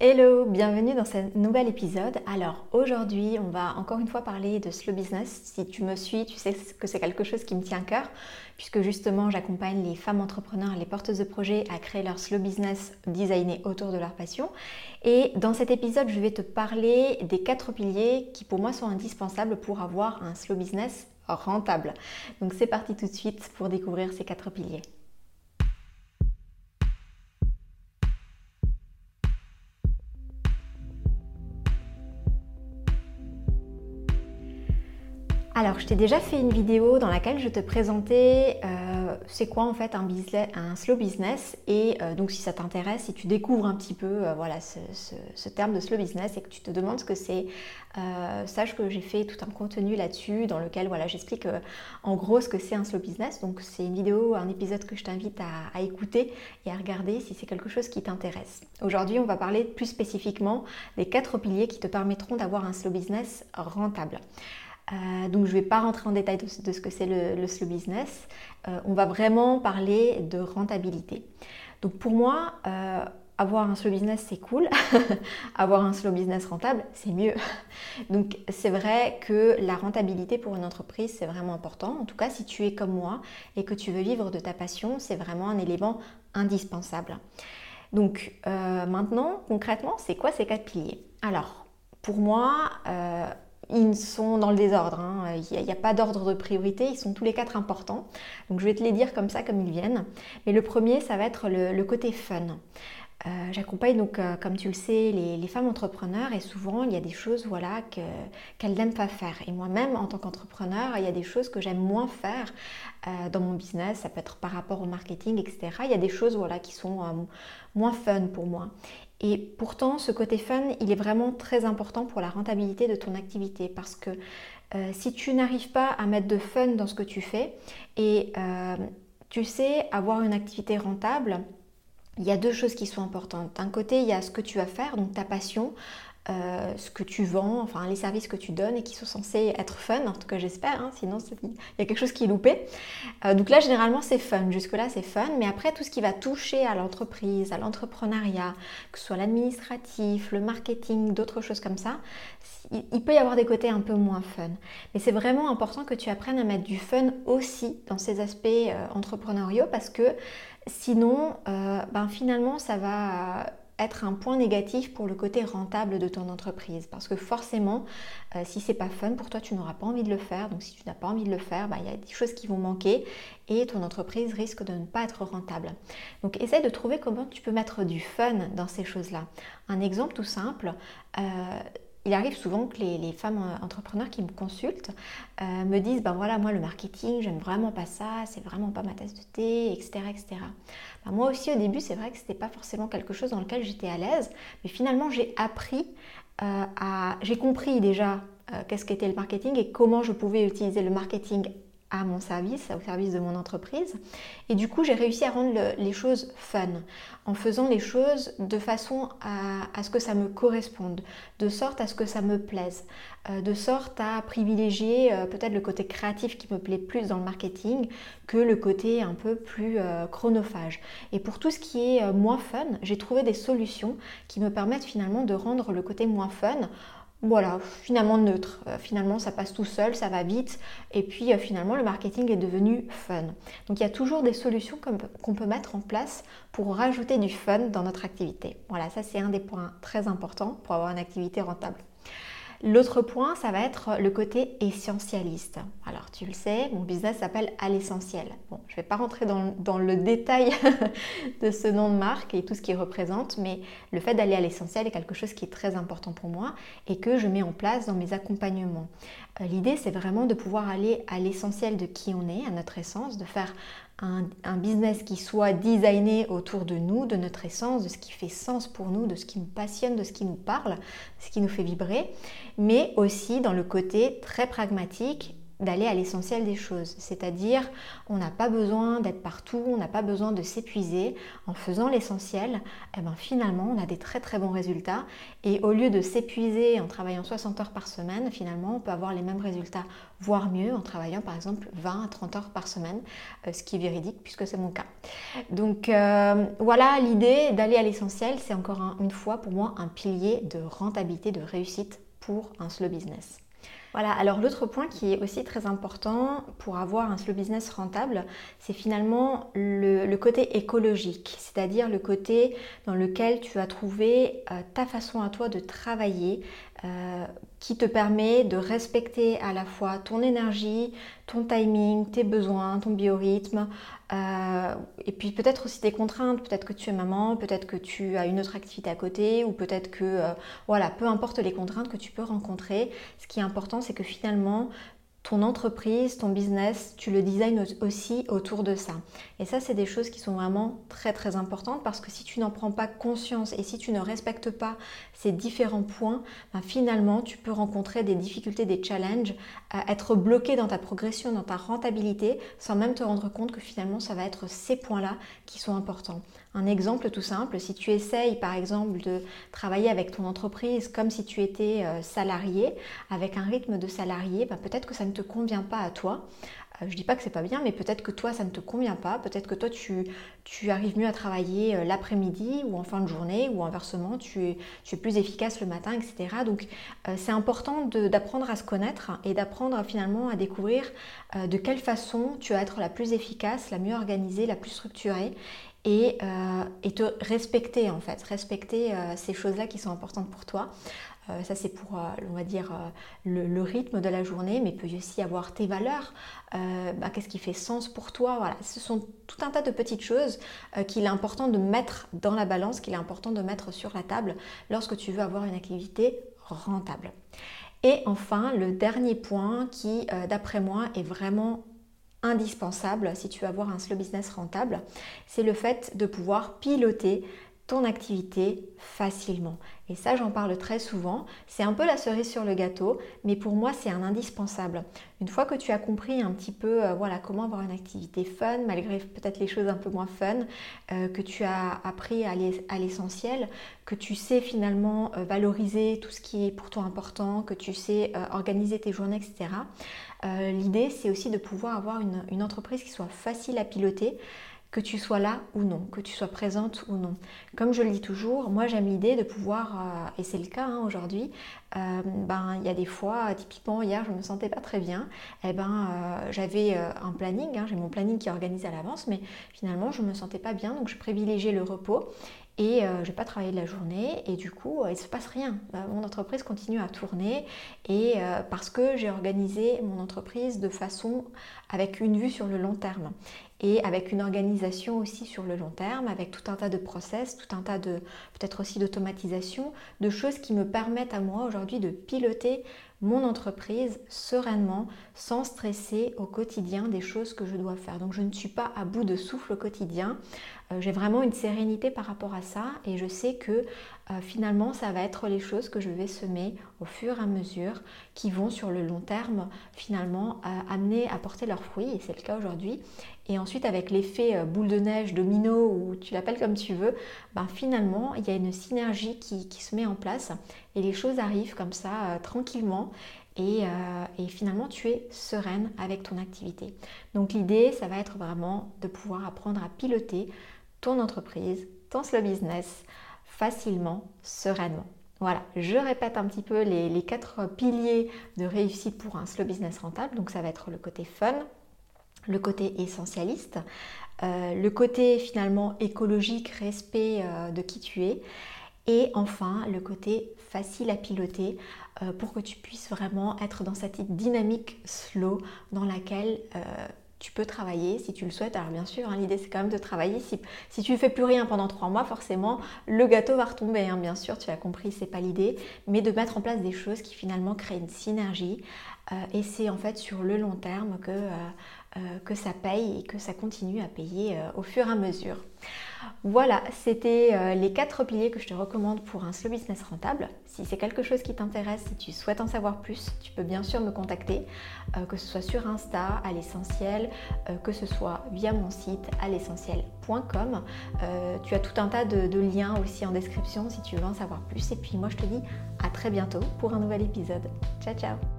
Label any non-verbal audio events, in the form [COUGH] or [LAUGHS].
Hello, bienvenue dans ce nouvel épisode. Alors aujourd'hui, on va encore une fois parler de slow business. Si tu me suis, tu sais que c'est quelque chose qui me tient à cœur, puisque justement j'accompagne les femmes entrepreneurs, les porteuses de projets à créer leur slow business designé autour de leur passion. Et dans cet épisode, je vais te parler des quatre piliers qui pour moi sont indispensables pour avoir un slow business rentable. Donc c'est parti tout de suite pour découvrir ces quatre piliers. Alors, je t'ai déjà fait une vidéo dans laquelle je te présentais euh, c'est quoi en fait un, slow business et euh, donc si ça t'intéresse, si tu découvres un petit peu euh, voilà, ce, terme de slow business et que tu te demandes ce que c'est, sache que j'ai fait tout un contenu là-dessus dans lequel voilà, j'explique en gros ce que c'est un slow business. Donc c'est une vidéo, un épisode que je t'invite à écouter et à regarder si c'est quelque chose qui t'intéresse. Aujourd'hui, on va parler plus spécifiquement des quatre piliers qui te permettront d'avoir un slow business rentable. Euh, donc je ne vais pas rentrer en détail de, ce que c'est le, slow business. Euh, on va vraiment parler de rentabilité. Donc pour moi, euh, avoir un slow business, c'est cool. [LAUGHS] avoir un slow business rentable, c'est mieux. [LAUGHS] Donc c'est vrai que la rentabilité pour une entreprise, c'est vraiment important. En tout cas, si tu es comme moi et que tu veux vivre de ta passion, c'est vraiment un élément indispensable. Donc maintenant, concrètement, c'est quoi ces quatre piliers? Alors, pour moi, ils sont dans le désordre. Hein. Il n'y a, pas d'ordre de priorité, ils sont tous les quatre importants. Donc je vais te les dire comme ça, comme ils viennent. Mais le premier, ça va être le, côté fun. Euh, j'accompagne donc, euh, comme tu le sais, les, femmes entrepreneurs et souvent il y a des choses voilà, qu'elles n'aiment pas faire. Et moi-même, en tant qu'entrepreneur, il y a des choses que j'aime moins faire euh, dans mon business. Ça peut être par rapport au marketing, etc. Il y a des choses voilà, qui sont moins fun pour moi. Et pourtant, ce côté fun, il est vraiment très important pour la rentabilité de ton activité parce que si tu n'arrives pas à mettre de fun dans ce que tu fais et tu sais avoir une activité rentable, il y a deux choses qui sont importantes. D'un côté, il y a ce que tu vas faire, donc ta passion, euh, ce que tu vends, enfin les services que tu donnes et qui sont censés être fun, en tout cas j'espère, hein, sinon il y a quelque chose qui est loupé. Euh, donc là généralement c'est fun, jusque-là c'est fun, mais après tout ce qui va toucher à l'entreprise, à l'entrepreneuriat, que ce soit l'administratif, le marketing, d'autres choses comme ça, il peut y avoir des côtés un peu moins fun. Mais c'est vraiment important que tu apprennes à mettre du fun aussi dans ces aspects euh, entrepreneuriaux parce que sinon ben, finalement ça va être un point négatif pour le côté rentable de ton entreprise. Parce que forcément, euh, si c'est pas fun pour toi, tu n'auras pas envie de le faire. Donc si tu n'as pas envie de le faire, bah, il y a des choses qui vont manquer et ton entreprise risque de ne pas être rentable. Donc essaye de trouver comment tu peux mettre du fun dans ces choses-là. Un exemple tout simple. Euh, il arrive souvent que les, femmes euh, entrepreneurs qui me consultent euh, me disent ben voilà moi le marketing j'aime vraiment pas ça c'est vraiment pas ma tasse de thé etc etc ben, moi aussi au début c'est vrai que c'était pas forcément quelque chose dans lequel j'étais à l'aise mais finalement j'ai appris euh, à j'ai compris déjà qu'est-ce qu'était le marketing et comment je pouvais utiliser le marketing à mon service, au service de mon entreprise. Et du coup, j'ai réussi à rendre les choses fun, en faisant les choses de façon à, ce que ça me corresponde, de sorte à ce que ça me plaise, euh, de sorte à privilégier euh, peut-être le côté créatif qui me plaît plus dans le marketing que le côté un peu plus euh, chronophage. Et pour tout ce qui est moins fun, j'ai trouvé des solutions qui me permettent finalement de rendre le côté moins fun voilà, finalement neutre. Euh, finalement, ça passe tout seul, ça va vite. Et puis, euh, finalement, le marketing est devenu fun. Donc, il y a toujours des solutions qu'on peut mettre en place pour rajouter du fun dans notre activité. Voilà, ça, c'est un des points très importants pour avoir une activité rentable. L'autre point, ça va être le côté essentialiste. Tu le sais, mon business s'appelle à l'essentiel. Bon, je ne vais pas rentrer dans, le détail [LAUGHS] de ce nom de marque et tout ce qu'il représente, mais le fait d'aller à l'essentiel est quelque chose qui est très important pour moi et que je mets en place dans mes accompagnements. Euh, l'idée, c'est vraiment de pouvoir aller à l'essentiel de qui on est, à notre essence, de faire un, business qui soit designé autour de nous, de notre essence, de ce qui fait sens pour nous, de ce qui nous passionne, de ce qui nous parle, de ce qui nous fait vibrer, mais aussi dans le côté très pragmatique d'aller à l'essentiel des choses. C'est-à-dire, on n'a pas besoin d'être partout, on n'a pas besoin de s'épuiser. En faisant l'essentiel, eh ben, finalement, on a des très très bons résultats. Et au lieu de s'épuiser en travaillant 60 heures par semaine, finalement, on peut avoir les mêmes résultats, voire mieux, en travaillant par exemple 20 à 30 heures par semaine, euh, ce qui est véridique puisque c'est mon cas. Donc euh, voilà, l'idée d'aller à l'essentiel, c'est encore une fois pour moi un pilier de rentabilité, de réussite pour un slow business. Voilà, alors l'autre point qui est aussi très important pour avoir un slow business rentable, c'est finalement le, côté écologique, c'est-à-dire le côté dans lequel tu vas trouver euh, ta façon à toi de travailler, euh, qui te permet de respecter à la fois ton énergie, ton timing, tes besoins, ton biorhythme, euh, et puis peut-être aussi tes contraintes. Peut-être que tu es maman, peut-être que tu as une autre activité à côté, ou peut-être que, euh, voilà, peu importe les contraintes que tu peux rencontrer. Ce qui est important, c'est que finalement, ton entreprise, ton business, tu le designes aussi autour de ça. Et ça, c'est des choses qui sont vraiment très très importantes parce que si tu n'en prends pas conscience et si tu ne respectes pas ces différents points, ben, finalement, tu peux rencontrer des difficultés, des challenges, être bloqué dans ta progression, dans ta rentabilité, sans même te rendre compte que finalement, ça va être ces points-là qui sont importants. Un exemple tout simple, si tu essayes par exemple de travailler avec ton entreprise comme si tu étais euh, salarié, avec un rythme de salarié, ben, peut-être que ça ne te convient pas à toi. Euh, je dis pas que c'est pas bien, mais peut-être que toi ça ne te convient pas. Peut-être que toi tu, tu, arrives mieux à travailler euh, l'après-midi ou en fin de journée, ou inversement tu, tu es plus efficace le matin, etc. Donc c'est important d'apprendre à se connaître et d'apprendre finalement à découvrir de quelle façon tu vas être la plus efficace, la mieux organisée, la plus structurée euh, et, te respecter en fait, respecter euh, ces choses-là qui sont importantes pour toi. Euh, ça c'est pour, on va dire, le, rythme de la journée, mais peut aussi avoir tes valeurs. Bah, qu'est-ce qui fait sens pour toi? Voilà, ce sont tout un tas de petites choses qu'il est important de mettre dans la balance, qu'il est important de mettre sur la table lorsque tu veux avoir une activité rentable. Et enfin, le dernier point qui, d'après moi, est vraiment indispensable si tu veux avoir un slow business rentable, c'est le fait de pouvoir piloter ton activité facilement. Et ça, j'en parle très souvent. C'est un peu la cerise sur le gâteau, mais pour moi, c'est un indispensable. Une fois que tu as compris un petit peu euh, voilà, comment avoir une activité fun, malgré peut-être les choses un peu moins fun, euh, que tu as appris à l'essentiel, que tu sais finalement euh, valoriser tout ce qui est pour toi important, que tu sais organiser tes journées, etc. L'idée, c'est aussi de pouvoir avoir une entreprise qui soit facile à piloter que tu sois là ou non, que tu sois présente ou non. Comme je le dis toujours, moi j'aime l'idée de pouvoir, euh, et c'est le cas hein, aujourd'hui, euh, ben il y a des fois, typiquement hier je me sentais pas très bien, et eh ben euh, j'avais un planning, hein, j'ai mon planning qui est organisé à l'avance, mais finalement je me sentais pas bien, donc je privilégiais le repos et je n'ai pas travaillé de la journée et du coup il ne se passe rien. mon entreprise continue à tourner et parce que j'ai organisé mon entreprise de façon avec une vue sur le long terme et avec une organisation aussi sur le long terme, avec tout un tas de process, tout un tas de peut-être aussi d'automatisation, de choses qui me permettent à moi aujourd'hui de piloter mon entreprise sereinement, sans stresser au quotidien des choses que je dois faire. Donc je ne suis pas à bout de souffle au quotidien. Euh, j'ai vraiment une sérénité par rapport à ça et je sais que euh, finalement ça va être les choses que je vais semer au fur et à mesure qui vont sur le long terme finalement euh, amener à porter leurs fruits et c'est le cas aujourd'hui. Et ensuite avec l'effet boule de neige, domino ou tu l'appelles comme tu veux, ben, finalement il y a une synergie qui, se met en place et les choses arrivent comme ça tranquillement et, et, finalement tu es sereine avec ton activité. Donc l'idée, ça va être vraiment de pouvoir apprendre à piloter ton entreprise, ton slow business facilement, sereinement. Voilà, je répète un petit peu les, quatre piliers de réussite pour un slow business rentable. Donc ça va être le côté fun, le côté essentialiste, euh, le côté finalement écologique, respect euh, de qui tu es, et enfin le côté facile à piloter euh, pour que tu puisses vraiment être dans cette dynamique slow dans laquelle tu peux travailler si tu le souhaites. Alors bien sûr, hein, l'idée c'est quand même de travailler. Si, tu ne fais plus rien pendant trois mois, forcément, le gâteau va retomber. Hein. Bien sûr, tu as compris, c'est pas l'idée. Mais de mettre en place des choses qui finalement créent une synergie. Euh, et c'est en fait sur le long terme que euh, que ça paye et que ça continue à payer au fur et à mesure. Voilà, c'était euh, les quatre piliers que je te recommande pour un slow business rentable. Si c'est quelque chose qui t'intéresse, si tu souhaites en savoir plus, tu peux bien sûr me contacter, euh, que ce soit sur Insta à l'essentiel, euh, que ce soit via mon site à l'essentiel.com. tu as tout un tas de liens aussi en description si tu veux en savoir plus. Et puis moi je te dis à très bientôt pour un nouvel épisode. Ciao ciao